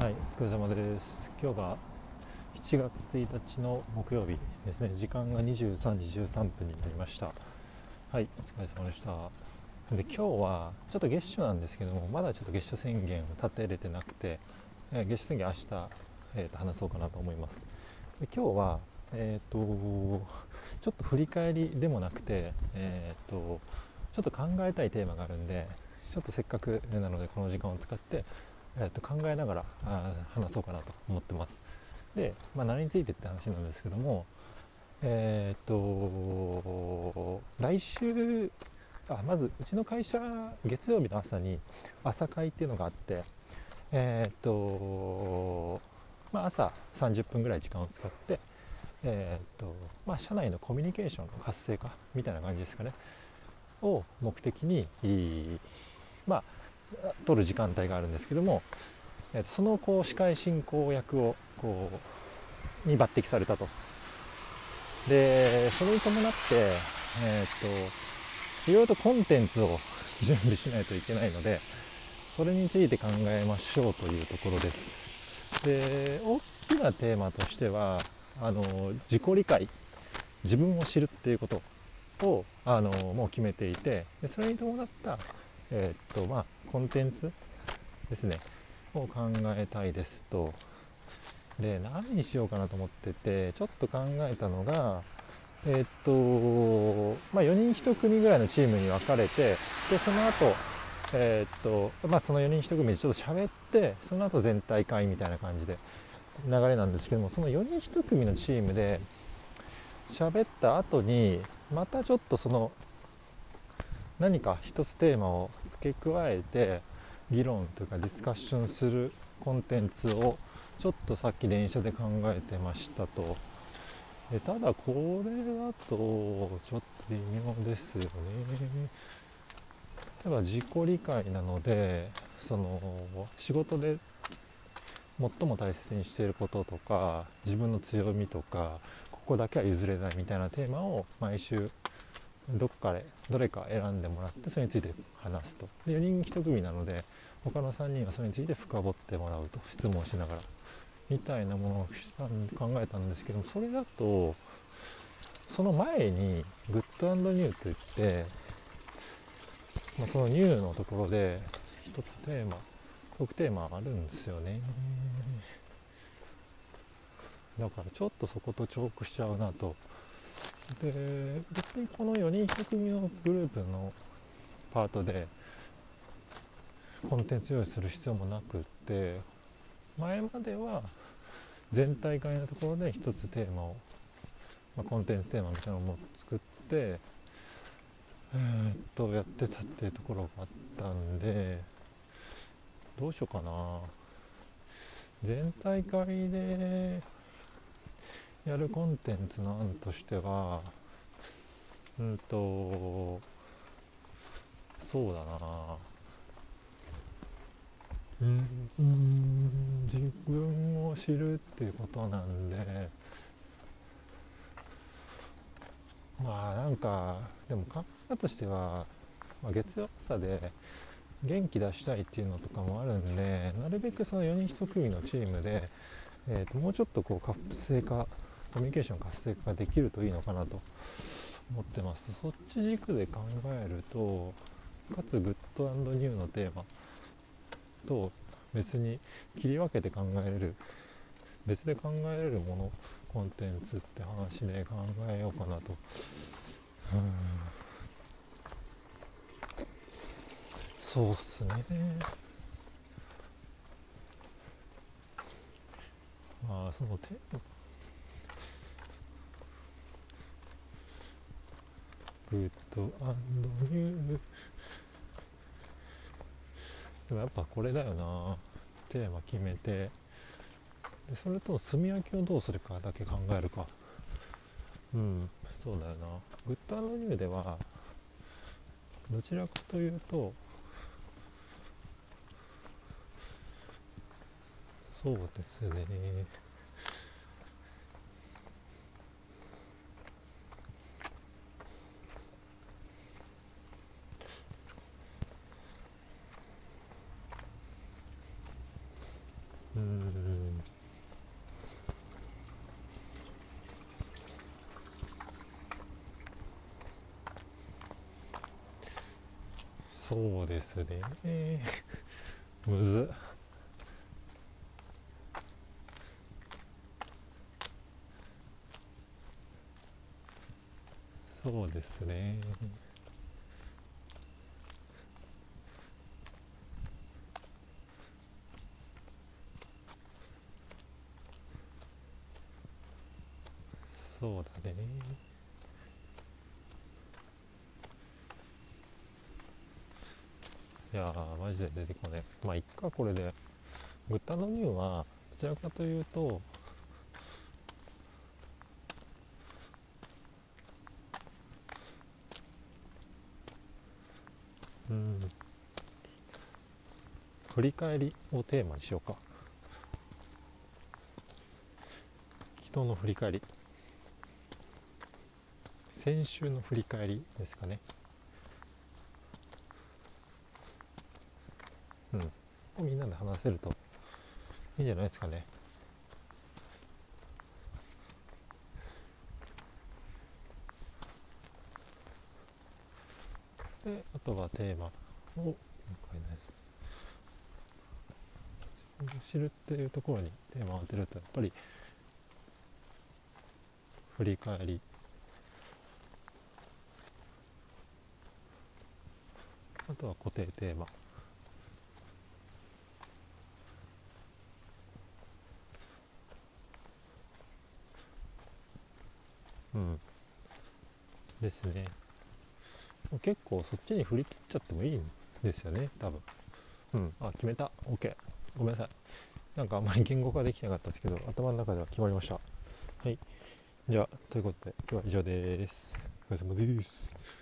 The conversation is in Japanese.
はい、お疲れ様です。今日が7月1日の木曜日ですね。時間が23時13分になりました。はい、お疲れ様でした。で、今日はちょっと月初なんですけども、まだちょっと月初宣言を立てれてなくて、えー月初宣言明日、えーと話そうかなと思います。で今日は、えっ、と、ちょっと振り返りでもなくて、えっ、と、ちょっと考えたいテーマがあるんで、ちょっとせっかくなのでこの時間を使って、えー、と考えながらあ話そうかなと思ってます。で、まあ、何についてって話なんですけども、えっ、と、来週、あまずうちの会社、月曜日の朝に朝会っていうのがあって、えっ、と、まあ、朝30分ぐらい時間を使って、えっ、と、まあ、社内のコミュニケーションの活性化みたいな感じですかね、を目的に、まあ、取る時間帯があるんですけども、えーとそのこう司会進行役をこうに抜擢されたと。でそれに伴って、えー、といろいろとコンテンツを準備しないといけないのでそれについて考えましょうというところです。で大きなテーマとしてはあの自己理解自分を知るっていうことをあのもう決めていてでそれに伴ったえーっとまあ、コンテンツですね。を考えたいですと。で何にしようかなと思っててちょっと考えたのがえーっとまあ、4人1組ぐらいのチームに分かれてでその後えーっとまあその4人1組でちょっと喋ってその後全体会みたいな感じで流れなんですけどもその4人1組のチームで喋った後にまたちょっとその何か一つテーマを付け加えて議論というかディスカッションするコンテンツをちょっとさっき電車で考えてましたと。えただこれだとちょっと微妙ですよね。例えば自己理解なのでその仕事で最も大切にしていることとか自分の強みとかここだけは譲れないみたいなテーマを毎週どこかでどれか選んでもらってそれについて話すと。で4人1組なので他の3人はそれについて深掘ってもらうと質問しながらみたいなものを考えたんですけどもそれだとその前にグッドニューといって、まあ、そのニューのところで一つテーマトークテーマあるんですよね。だからちょっとそこと重複しちゃうなとで別にこの4人1組のグループのパートでコンテンツ用意する必要もなくって前までは全体会のところで一つテーマを、まあ、コンテンツテーマみたいなのを作ってえーっとやってたっていうところがあったんでどうしようかな。全体会でやるコンテンツの案としてはうんとそうだな。うん自分を知るっていうことなんでまあなんかでも考えとしては、まあ、月曜朝で元気出したいっていうのとかもあるんでなるべくその4人1組のチームで、えーともうちょっとこう活性化コミュニケーション活性化できるといいのかなと思ってます。そっち軸で考えるとかつグッドニューのテーマ。と別に切り分けて考えれる。別で考えれるもの。コンテンツって話で考えようかなと。うん。そうっすね。まあそのテーマグッドアンドニュー。でもやっぱこれだよな。テーマ決めて。でそれと炭焼きをどうするかだけ考えるか。うんそうだよな。グッドアンドニューではどちらかというとそうですね。そうですね。むず。そうですね。そうだね。いやーマジで出てこないまあいっかこれで。豚の乳はどちらかというとうん。振り返りをテーマにしようか。昨日の振り返り。先週の振り返りですかね。うん。みんなで話せるといいんじゃないですかね。であとはテーマ。を今回のやつ。知るっていうところにテーマを当てるとやっぱり振り返り。あとは固定テーマ。うん。ですね。結構そっちに振り切っちゃってもいいんですよね多分。うん。あ決めた。OK ごめんなさい。なんかあんまり言語化できなかったですけど頭の中では決まりました。はい。じゃあということで今日は以上です。お疲れ様です。